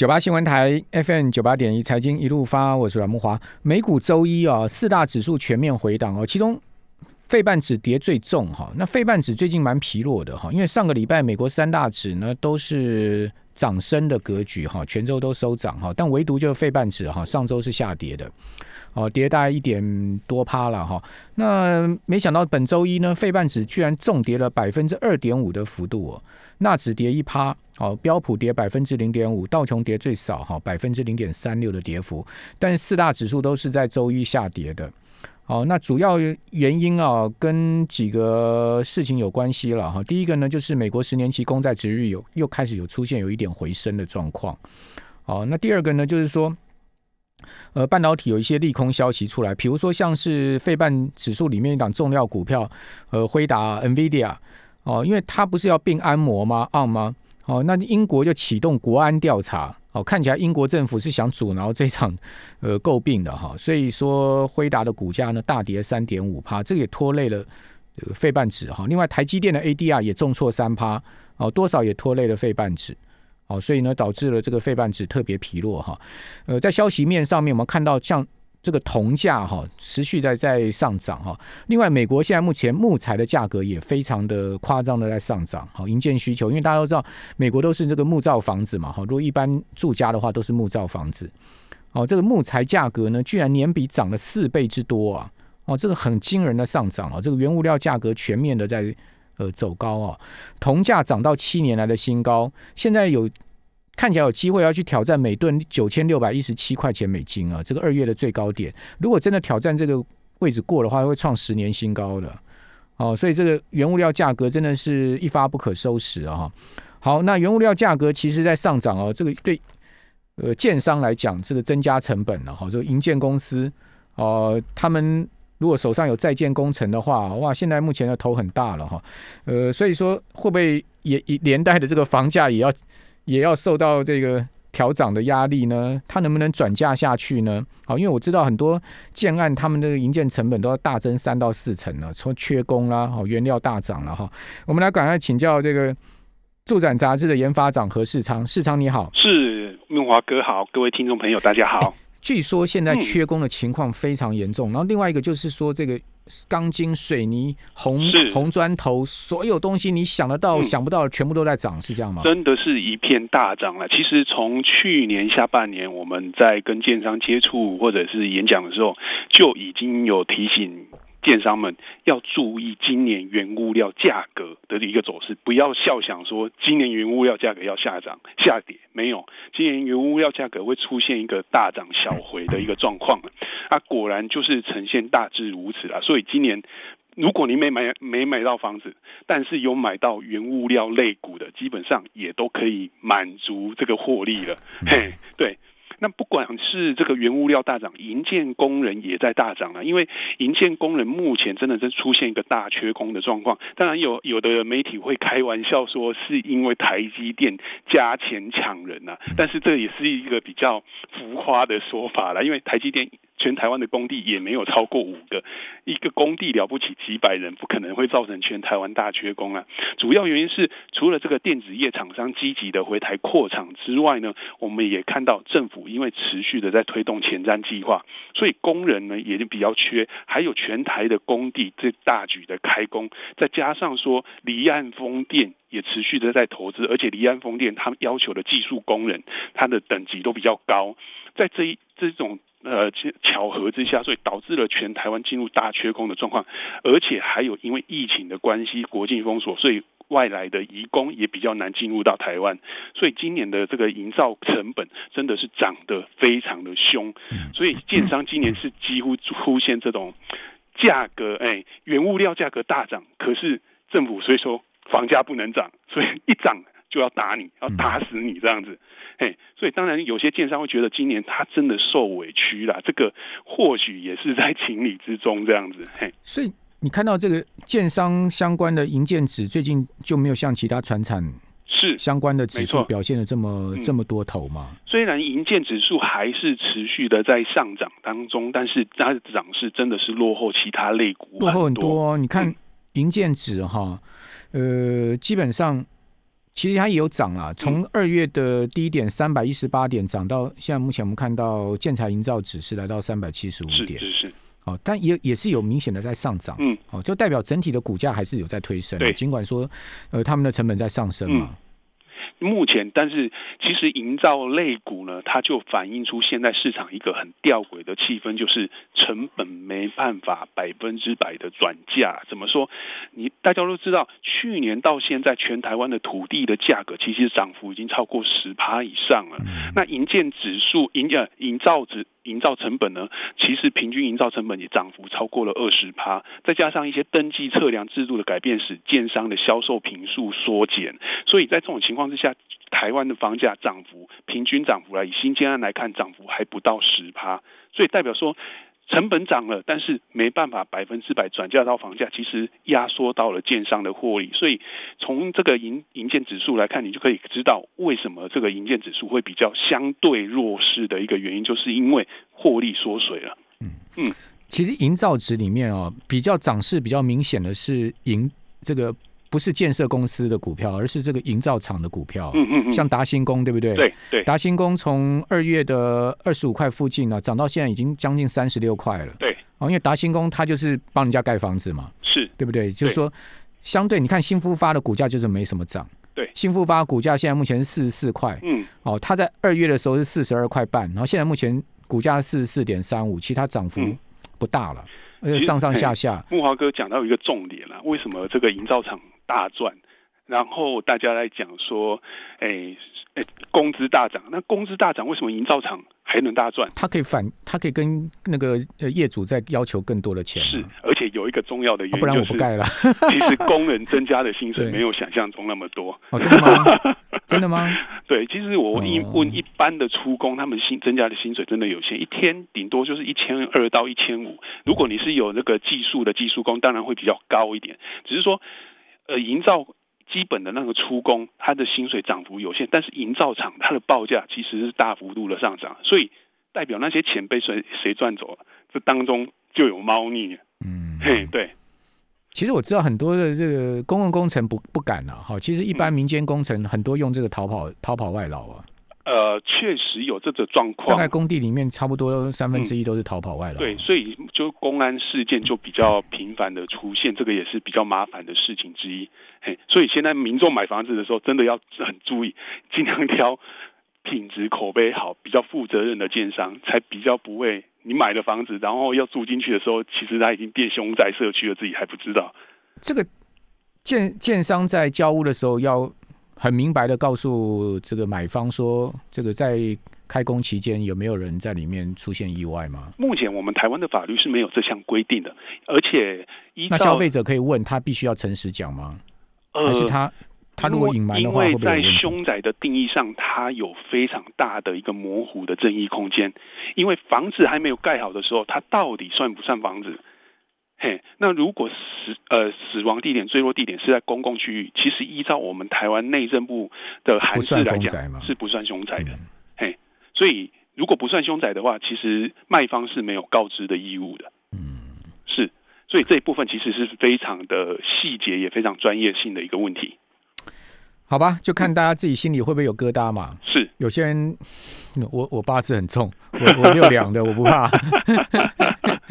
九八新闻台 FM 九八点一财经一路发，我是阮木华。美股周一啊，四大指数全面回档哦，其中费半指跌最重哈。那费半指最近蛮疲弱的哈，因为上个礼拜美国三大指呢都是涨升的格局哈，全周都收涨哈，但唯独就是费半指哈，上周是下跌的。哦，跌大概一点多趴了哈。那没想到本周一呢，费半指居然重跌了百分之二点五的幅度哦。纳指跌一趴，哦，标普跌百分之零点五，道琼跌最少哈，百分之零点三六的跌幅。但四大指数都是在周一下跌的。哦，那主要原因啊，跟几个事情有关系了哈。第一个呢，就是美国十年期公债值率有又开始有出现有一点回升的状况。哦，那第二个呢，就是说。呃，半导体有一些利空消息出来，比如说像是费半指数里面一档重要股票，呃，辉达 （NVIDIA） 哦，因为它不是要并安摩吗？？on 吗？哦，那英国就启动国安调查，哦，看起来英国政府是想阻挠这场呃诟病的哈，所以说辉达的股价呢大跌三点五趴，这个也拖累了费半指哈。另外，台积电的 ADR 也重挫三趴，哦，多少也拖累了费半指。哦，所以呢，导致了这个费半指特别疲弱哈。呃，在消息面上面，我们看到像这个铜价哈，持续在在上涨哈。另外，美国现在目前木材的价格也非常的夸张的在上涨。好，营建需求，因为大家都知道，美国都是这个木造房子嘛。哈，如果一般住家的话，都是木造房子。哦，这个木材价格呢，居然年比涨了四倍之多啊！哦，这个很惊人的上涨啊！这个原物料价格全面的在。呃，走高啊，铜价涨到七年来的新高，现在有看起来有机会要去挑战每吨九千六百一十七块钱美金啊，这个二月的最高点，如果真的挑战这个位置过的话，会创十年新高的哦，所以这个原物料价格真的是一发不可收拾啊！好，那原物料价格其实在上涨哦，这个对呃建商来讲，这个增加成本了哈，就银建公司哦，他们。如果手上有在建工程的话，哇，现在目前的头很大了哈，呃，所以说会不会也连带的这个房价也要也要受到这个调涨的压力呢？它能不能转嫁下去呢？好，因为我知道很多建案他们的营建成本都要大增三到四成了，从缺工啦，好，原料大涨了哈。我们来赶快请教这个住展杂志的研发长何世昌，世昌你好，是梦华哥好，各位听众朋友大家好。据说现在缺工的情况非常严重，然后另外一个就是说，这个钢筋、水泥、红红砖头，所有东西你想得到、想不到，全部都在涨，是这样吗？真的是一片大涨了。其实从去年下半年，我们在跟建商接触或者是演讲的时候，就已经有提醒。建商们要注意今年原物料价格的一个走势，不要笑想说今年原物料价格要下涨下跌，没有，今年原物料价格会出现一个大涨小回的一个状况啊，果然就是呈现大致如此啊。所以今年如果你没买没买到房子，但是有买到原物料类股的，基本上也都可以满足这个获利了。嘿，对。那不管是这个原物料大涨，营建工人也在大涨了，因为营建工人目前真的是出现一个大缺工的状况。当然有有的媒体会开玩笑说是因为台积电加钱抢人呐，但是这也是一个比较浮夸的说法了，因为台积电。全台湾的工地也没有超过五个，一个工地了不起几百人，不可能会造成全台湾大缺工啊。主要原因是除了这个电子业厂商积极的回台扩厂之外呢，我们也看到政府因为持续的在推动前瞻计划，所以工人呢也就比较缺。还有全台的工地这大举的开工，再加上说离岸风电也持续的在投资，而且离岸风电他们要求的技术工人，他的等级都比较高，在这一这种。呃，巧合之下，所以导致了全台湾进入大缺工的状况，而且还有因为疫情的关系，国境封锁，所以外来的移工也比较难进入到台湾，所以今年的这个营造成本真的是涨得非常的凶，所以建商今年是几乎出现这种价格，哎，原物料价格大涨，可是政府所以说房价不能涨，所以一涨就要打你，要打死你这样子。嘿，所以当然有些建商会觉得今年他真的受委屈了，这个或许也是在情理之中这样子。嘿，所以你看到这个建商相关的银建指最近就没有像其他船产是相关的指数表现的这么这么多头吗？虽然银建指数还是持续的在上涨当中，但是它的涨势真的是落后其他类股，落后很多。你看银建指哈，呃，基本上。其实它也有涨啊，从二月的低点三百一十八点涨到现在，目前我们看到建材营造指是来到三百七十五点，是是。是，哦，但也也是有明显的在上涨，嗯，哦，就代表整体的股价还是有在推升，对。尽管说呃他们的成本在上升嘛，目前，但是其实营造类股呢，它就反映出现在市场一个很吊诡的气氛，就是成本没办法百分之百的转嫁。怎么说？你大家都知道，去年到现在，全台湾的土地的价格其实涨幅已经超过十趴以上了。那营建指数、营呃营造指。营造成本呢，其实平均营造成本也涨幅超过了二十趴，再加上一些登记测量制度的改变，使建商的销售平数缩减，所以在这种情况之下，台湾的房价涨幅平均涨幅来以新建案来看，涨幅还不到十趴，所以代表说。成本涨了，但是没办法百分之百转嫁到房价，其实压缩到了建商的获利。所以从这个银银建指数来看，你就可以知道为什么这个银建指数会比较相对弱势的一个原因，就是因为获利缩水了。嗯嗯，其实营造值里面哦，比较涨势比较明显的是银这个。不是建设公司的股票，而是这个营造厂的股票。嗯嗯嗯，像达新工，对不对？对对。达新工从二月的二十五块附近呢，涨到现在已经将近三十六块了。对。哦，因为达新工它就是帮人家盖房子嘛，是对不对？就是说，相对你看新复发的股价就是没什么涨。对。新复发股价现在目前是四十四块。嗯。哦，它在二月的时候是四十二块半，然后现在目前股价四十四点三五，其他涨幅不大了，而且上上下下。木华哥讲到一个重点了，为什么这个营造厂大赚？然后大家来讲说，哎哎，工资大涨，那工资大涨，为什么营造厂还能大赚？他可以反，他可以跟那个业主再要求更多的钱。是，而且有一个重要的原因，不然我不盖了。其实工人增加的薪水 没有想象中那么多。哦，真的吗？真的吗？对，其实我一问一般的出工，他们薪增加的薪水真的有限，一天顶多就是一千二到一千五。如果你是有那个技术的技术工，当然会比较高一点。只是说，呃，营造。基本的那个出工，他的薪水涨幅有限，但是营造厂它的报价其实是大幅度的上涨，所以代表那些钱被谁谁赚走了，这当中就有猫腻。嗯，嘿，对。其实我知道很多的这个公共工程不不敢啊，哈，其实一般民间工程很多用这个逃跑逃跑外劳啊。呃，确实有这个状况。大概工地里面差不多三分之一都是逃跑外劳。对，所以就公安事件就比较频繁的出现，这个也是比较麻烦的事情之一。嘿，所以现在民众买房子的时候，真的要很注意，尽量挑品质口碑好、比较负责任的建商，才比较不会你买了房子，然后要住进去的时候，其实他已经变凶宅社区了，自己还不知道。这个建建商在交屋的时候要。很明白的告诉这个买方说，这个在开工期间有没有人在里面出现意外吗？目前我们台湾的法律是没有这项规定的，而且那消费者可以问他必须要诚实讲吗？还是他他如果隐瞒的话，因为在凶宅的定义上，它有非常大的一个模糊的争议空间，因为房子还没有盖好的时候，它到底算不算房子？嘿，那如果死呃死亡地点坠落地点是在公共区域，其实依照我们台湾内政部的函释来讲，是不算凶宅的。嘿，所以如果不算凶宅的话，其实卖方是没有告知的义务的。嗯，是，所以这一部分其实是非常的细节，也非常专业性的一个问题。好吧，就看大家自己心里会不会有疙瘩嘛。是，有些人，我我八字很重，我我六两的，我不怕，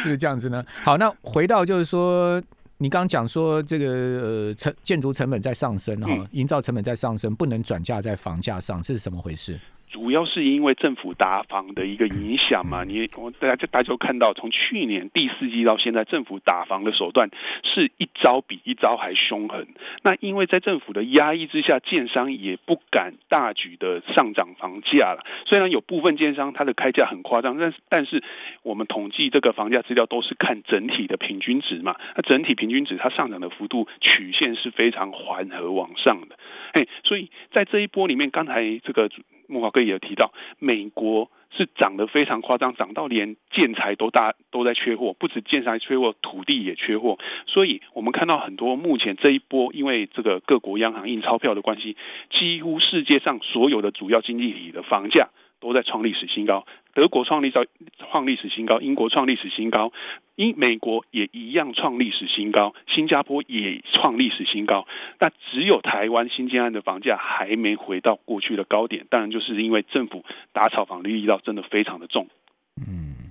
是不是这样子呢？好，那回到就是说，你刚刚讲说这个呃成建筑成本在上升哈，营造成本在上升，不能转嫁在房价上，这是什么回事？主要是因为政府打房的一个影响嘛，你我大家大家都看到，从去年第四季到现在，政府打房的手段是一招比一招还凶狠。那因为在政府的压抑之下，建商也不敢大举的上涨房价了。虽然有部分建商它的开价很夸张，但是但是我们统计这个房价资料都是看整体的平均值嘛，那整体平均值它上涨的幅度曲线是非常缓和往上的。哎，所以在这一波里面，刚才这个。木华哥也有提到，美国是涨得非常夸张，涨到连建材都大都在缺货，不止建材缺货，土地也缺货。所以我们看到很多目前这一波，因为这个各国央行印钞票的关系，几乎世界上所有的主要经济体的房价都在创历史新高，德国创立造创历史新高，英国创历史新高，英美国也一样创历史新高，新加坡也创历史新高。那只有台湾新建案的房价还没回到过去的高点，当然就是因为政府打炒房的力道真的非常的重。嗯，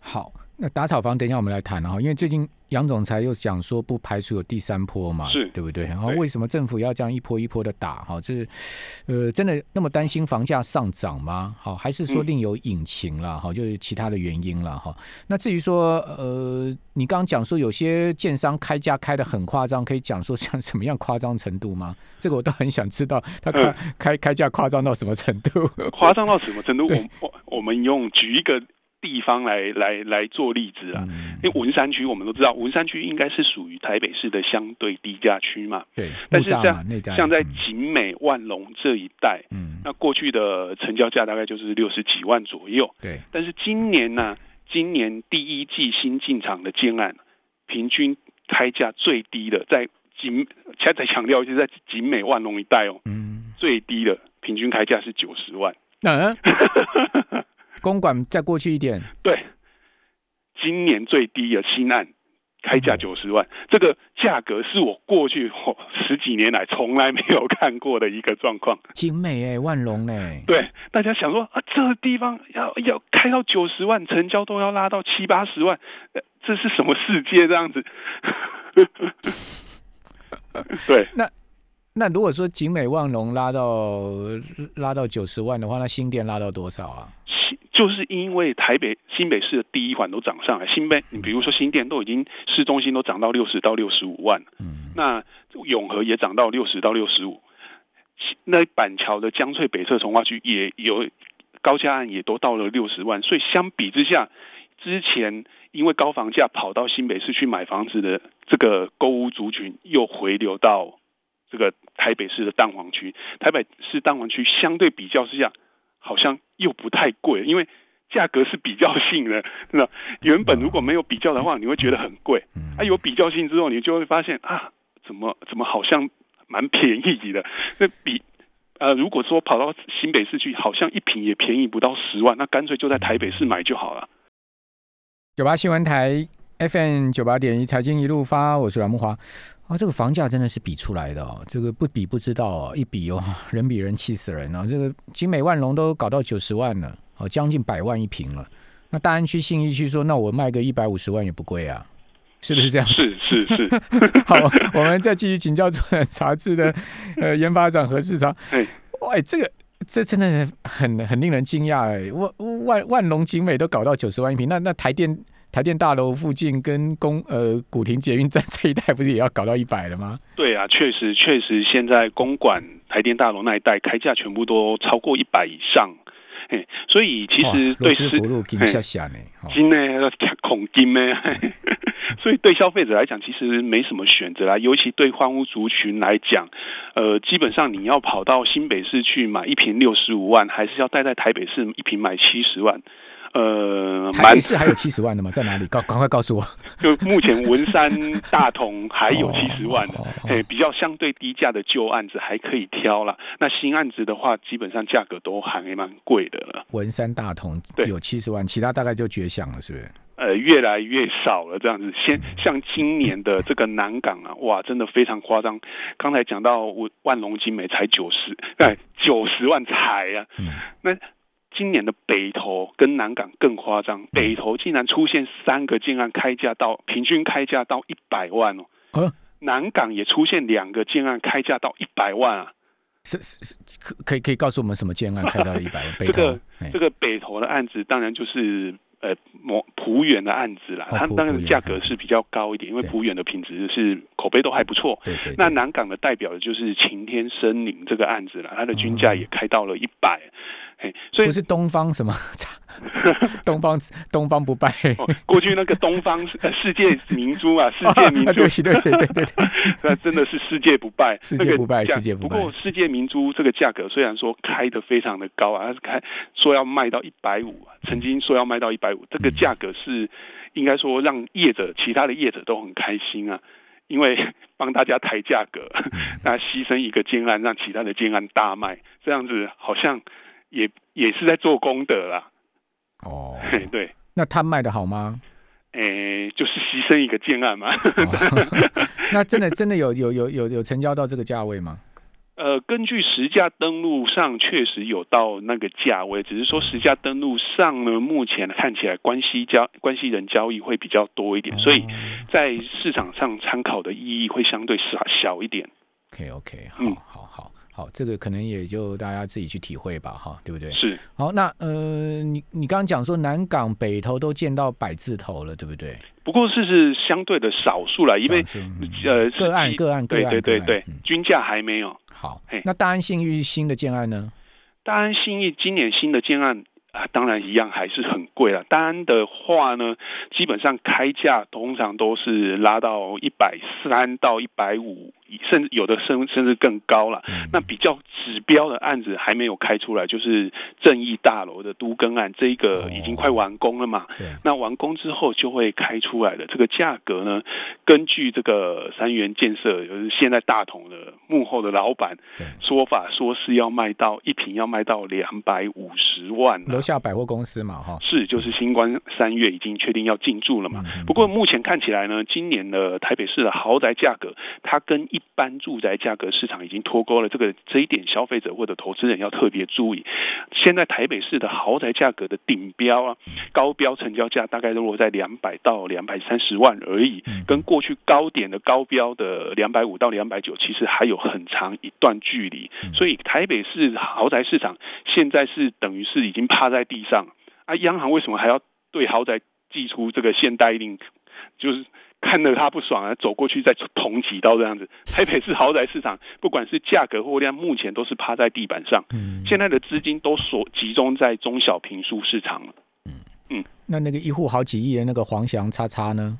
好。那打草房，等一下我们来谈哈，因为最近杨总裁又讲说不排除有第三波嘛，是对不对？然后为什么政府要这样一波一波的打？哈，这是呃，真的那么担心房价上涨吗？好，还是说另有隐情了？哈，就是其他的原因了哈。那至于说呃，你刚刚讲说有些建商开价开的很夸张，可以讲说像什么样夸张程度吗？这个我倒很想知道，他开开开价夸张到什么程度？夸张到什么程度？我我我们用举一个。地方来来来做例子啊，因为文山区我们都知道，文山区应该是属于台北市的相对低价区嘛。对，但是像像在景美、万隆这一带，嗯，那过去的成交价大概就是六十几万左右。对，但是今年呢，今年第一季新进场的建案，平均开价最低的在景，再再强调就是在景美、万隆一带哦，嗯，最低的平均开价是九十万。嗯。公馆再过去一点，对，今年最低的新案开价九十万，这个价格是我过去十几年来从来没有看过的一个状况。景美哎，万隆哎，对，大家想说啊，这个地方要要开到九十万，成交都要拉到七八十万，这是什么世界这样子？对，那。那如果说景美万隆拉到拉到九十万的话，那新店拉到多少啊？新就是因为台北新北市的第一环都涨上来，新北你比如说新店都已经市中心都涨到六十到六十五万，嗯，那永和也涨到六十到六十五，那板桥的江翠北侧从化区也有高价案也都到了六十万，所以相比之下，之前因为高房价跑到新北市去买房子的这个购物族群又回流到。这个台北市的蛋黄区，台北市蛋黄区相对比较之下，好像又不太贵，因为价格是比较性的。那原本如果没有比较的话，你会觉得很贵。啊，有比较性之后，你就会发现啊，怎么怎么好像蛮便宜的。那比呃，如果说跑到新北市去，好像一瓶也便宜不到十万，那干脆就在台北市买就好了。九八新闻台 FM 九八点一财经一路发，我是阮木华。啊，这个房价真的是比出来的哦，这个不比不知道哦，一比哦，人比人气死人啊！这个景美万隆都搞到九十万了，哦，将近百万一平了。那大安区信义区说，那我卖个一百五十万也不贵啊，是不是这样？是是是。好，我们再继续请教主任杂志的呃研发长何世昌。哎，哇，这个这真的很很令人惊讶哎，万万万隆景美都搞到九十万一平，那那台电。台电大楼附近跟公呃古亭捷运站这一带，不是也要搞到一百了吗？对啊，确实确实，现在公馆台电大楼那一带开价全部都超过一百以上，嘿，所以其实对是金呢恐金呢，所以对消费者来讲，其实没什么选择啦，尤其对荒屋族群来讲，呃，基本上你要跑到新北市去买一瓶六十五万，还是要待在台北市一瓶买七十万。呃，台北市还有七十万的吗？在哪里？告赶快告诉我。就目前文山大同还有七十万的，哎，比较相对低价的旧案子还可以挑了。那新案子的话，基本上价格都还蛮贵的了。文山大同有七十万，其他大概就绝响了，是不是？呃，越来越少了这样子。先像今年的这个南港啊，哇，真的非常夸张。刚才讲到万万隆金美才九十，哎，九十万才呀。那今年的北投跟南港更夸张，北投竟然出现三个建案开价到平均开价到一百万哦，南港也出现两个建案开价到一百万啊，是是是，可可以可以告诉我们什么建案开到一百万？这个这个北投的案子当然就是呃某浦远的案子啦，它当然价格是比较高一点，因为浦远的品质是口碑都还不错。对对。那南港的代表的就是晴天森林这个案子啦，它的均价也开到了一百。所以不是东方什么，东方东方不败。过去那个东方世界明珠啊，世界明珠，对对对对对，那真的是世界不败，世界不败，世界不败。不过世界明珠这个价格虽然说开的非常的高啊，它是开说要卖到一百五，曾经说要卖到一百五，这个价格是应该说让业者其他的业者都很开心啊，因为帮大家抬价格，那牺牲一个建案，让其他的建案大卖，这样子好像。也也是在做功德啦，哦，嘿，对，那他卖的好吗？诶，就是牺牲一个建案嘛。哦 那真的真的有有有有有成交到这个价位吗？呃，根据实价登录上确实有到那个价位，只是说实价登录上呢，目前看起来关系交关系人交易会比较多一点，所以哦在市场上参考的意义会相对少小一点。OK OK，好嗯好好好，这个可能也就大家自己去体会吧，哈，对不对？是，好，那呃，你你刚刚讲说南港北投都见到百字头了，对不对？不过是是相对的少数了，因为嗯呃个案个案个对案对对对嗯，均价还没有。好，那大安信誉新的建案呢？大安信义今年新的建案啊，当然一样还是很贵了。大安的话呢，基本上开价通常都是拉到一百三到一百五，甚至有的甚甚至更高了。嗯那比较指标的案子还没有开出来，就是正义大楼的都更案，这一个已经快完工了嘛。对，那完工之后就会开出来的这个价格呢，根据这个三元建设，就是现在大同的幕后的老板说法，说是要卖到一平要卖到两百五十万啊、楼下百货公司嘛，哈，是，就是新光三月已经确定要进驻了嘛。嗯嗯不过目前看起来呢，今年的台北市的豪宅价格，它跟一般住宅价格市场已经脱钩了。这个这一点，消费者或者投资人要特别注意。现在台北市的豪宅价格的顶标啊，高标成交价大概都落在两百到两百三十万而已嗯，跟过去高点的高标的两百五到两百九，其实还有很长一段距离。嗯所以台北市豪宅市场现在是等于是已经趴在地上啊！央行为什么还要对豪宅寄出这个限贷令？就是看得他不爽啊，走过去再捅几刀这样子。台北市豪宅市场，不管是价格或量，目前都是趴在地板上。嗯，现在的资金都所集中在中小平数市场了。那那个一户好几亿的那个黄翔叉叉呢？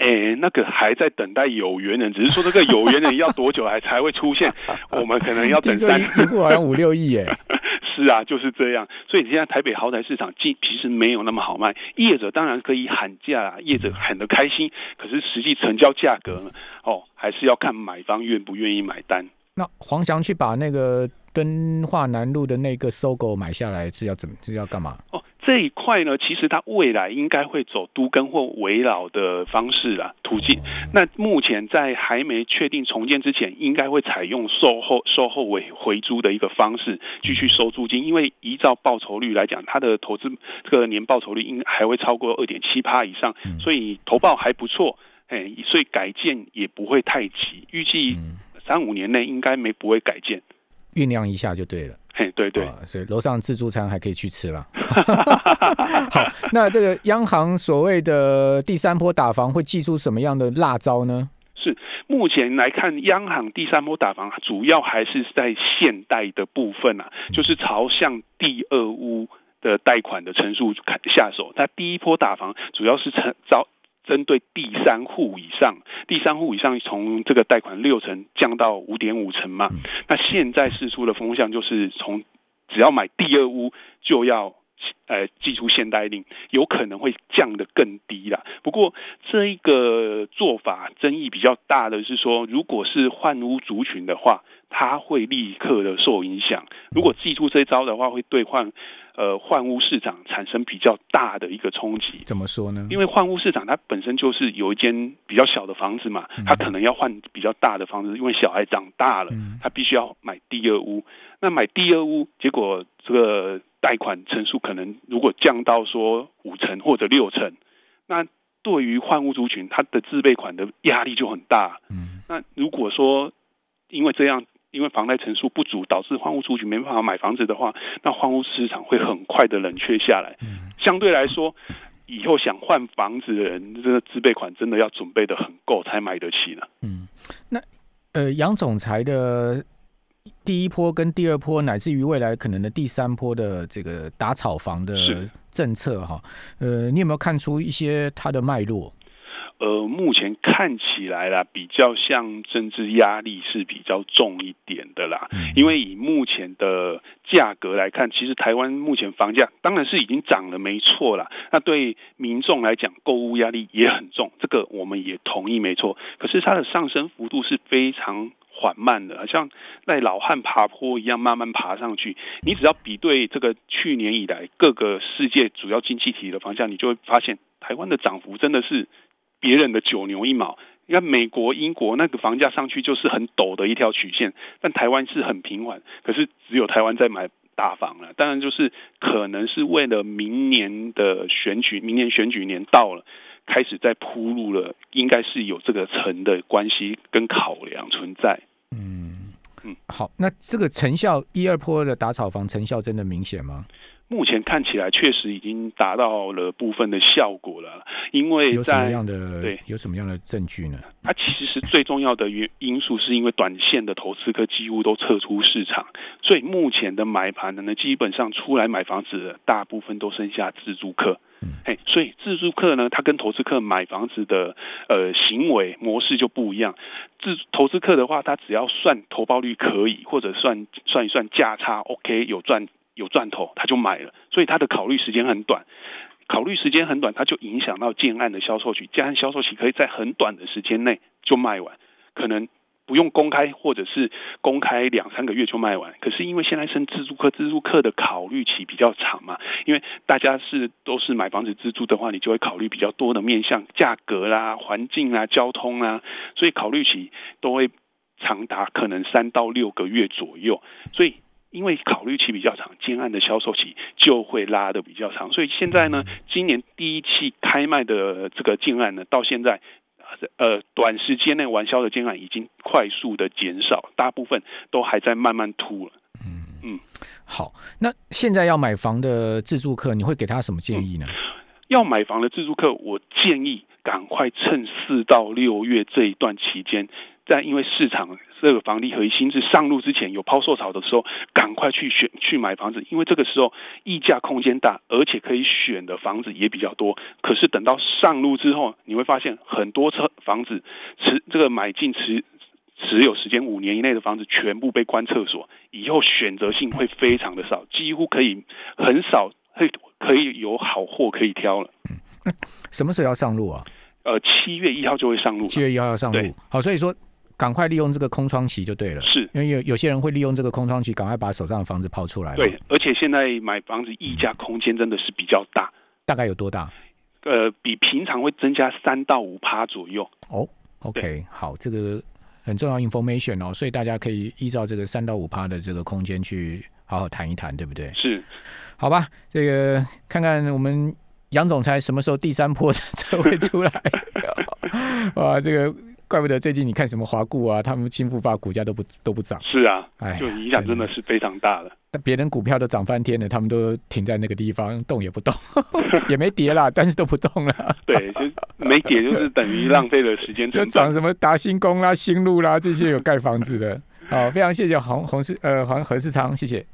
哎，那个还在等待有缘人，只是说这个有缘人要多久还 才会出现？我们可能要等三听说一一户好像五六亿耶，是啊，就是这样。所以现在台北豪宅市场其其实没有那么好卖，业者当然可以喊价啊，业者喊得开心，可是实际成交价格呢，哦，还是要看买方愿不愿意买单。那黄翔去把那个敦化南路的那个搜狗买下来是要怎么是要干嘛？哦，这一块呢，其实它未来应该会走都更或围绕的方式啦，途径。那目前在还没确定重建之前，应该会采用售后售后尾回租的一个方式继续收租金，因为依照报酬率来讲，它的投资这个年报酬率应还会超过二点七趴以上，所以投报还不错。哎，所以改建也不会太急，预计嗯，三五年内应该没不会改建。酝酿一下就对了。嘿，对对，啊所以楼上自助餐还可以去吃了。好，那这个央行所谓的第三波打房会祭出什么样的辣招呢？是目前来看，央行第三波打房主要还是在现贷的部分啊，就是朝向第二屋的贷款的成数开下手。它第一波打房主要是成招。针对第三户以上，第三户以上从这个贷款六成降到五点五成嘛，那现在释出的风向就是从只要买第二屋就要呃寄出限贷令，有可能会降得更低啦。不过这一个做法争议比较大的是说，如果是换屋族群的话，它会立刻的受影响。如果寄出这一招的话，会对换呃换屋市场产生比较大的一个冲击。怎么说呢？因为换屋市场它本身就是有一间比较小的房子嘛，它可能要换比较大的房子，因为小孩长大了，嗯他必须要买第二屋。那买第二屋，结果这个贷款成数可能如果降到说五成或者六成，那对于换屋族群，他的自备款的压力就很大。嗯，那如果说因为这样，因为房贷成数不足，导致换屋族群没办法买房子的话，那换屋市场会很快的冷却下来。嗯相对来说，以后想换房子的人，这个自备款真的要准备的很够才买得起呢。嗯，那呃，杨总裁的第一波跟第二波，乃至于未来可能的第三波的这个打炒房的政策哈，呃，你有没有看出一些它的脉络？呃，目前看起来啦，比较像政治压力是比较重一点的啦。嗯因为以目前的价格来看，其实台湾目前房价当然是已经涨了，没错啦。那对民众来讲，购物压力也很重，这个我们也同意，没错。可是它的上升幅度是非常缓慢的，像在老汉爬坡一样慢慢爬上去。你只要比对这个去年以来各个世界主要经济体的房价，你就会发现台湾的涨幅真的是别人的九牛一毛。你看美国、英国那个房价上去就是很陡的一条曲线，但台湾是很平缓，可是只有台湾在买。大房了，当然就是可能是为了明年的选举，明年选举年到了，开始在铺路了，应该是有这个层的关系跟考量存在。嗯嗯，好，那这个成效一二坡的打草房成效真的明显吗？目前看起来确实已经达到了部分的效果了，因为有什么样的对有什么样的证据呢？它其实最重要的原因素是因为短线的投资客几乎都撤出市场，所以目前的买盘呢，基本上出来买房子的大部分都剩下自住客。哎，所以自住客呢，他跟投资客买房子的呃行为模式就不一样。自投资客的话，他只要算投报率可以，或者算算一算价差 OK 有赚。有赚头，他就买了，所以他的考虑时间很短，考虑时间很短，他就影响到建案的销售期，建案销售期可以在很短的时间内就卖完，可能不用公开或者是公开两三个月就卖完。可是因为现在是自住客，自住客的考虑期比较长嘛，因为大家是都是买房子自住的话，你就会考虑比较多的面向，价格啦、环境啊、交通啊，所以考虑期都会长达可能三到六个月左右，所以。因为考虑期比较长，建案的销售期就会拉的比较长，所以现在呢，今年第一期开卖的这个建案呢，到现在，呃，短时间内完销的建案已经快速的减少，大部分都还在慢慢突了。嗯嗯，好，那现在要买房的自住客，你会给他什么建议呢？要买房的自住客，我建议赶快趁四到六月这一段期间。在因为市场这个房地合一新制上路之前有抛售潮的时候，赶快去选去买房子，因为这个时候溢价空间大，而且可以选的房子也比较多。可是等到上路之后，你会发现很多车房子持这个买进持持有时间五年以内的房子全部被关厕所，以后选择性会非常的少，几乎可以很少会可以有好货可以挑了。嗯，什么时候要上路啊？呃，七月一号就会上路。七月一号要上路，好，所以说。赶快利用这个空窗期就对了，是因为有有些人会利用这个空窗期，赶快把手上的房子抛出来。对，而且现在买房子溢价空间真的是比较大，大概有多大？呃，比平常会增加三到五趴左右。哦，OK，好，这个很重要 information 哦，所以大家可以依照这个三到五趴的这个空间去好好谈一谈，对不对？是，好吧，这个看看我们杨总裁什么时候第三波才会出来？哇，这个。怪不得最近你看什么华固啊，他们新复发股价都不都不涨。是啊，哎，就影响真的是非常大了。那别人股票都涨翻天了，他们都停在那个地方，动也不动，也没跌啦，但是都不动了。对，就没跌，就是等于浪费了时间。就涨什么达新工啦、新路啦这些有盖房子的。好，非常谢谢洪洪世呃黄何世昌，谢谢。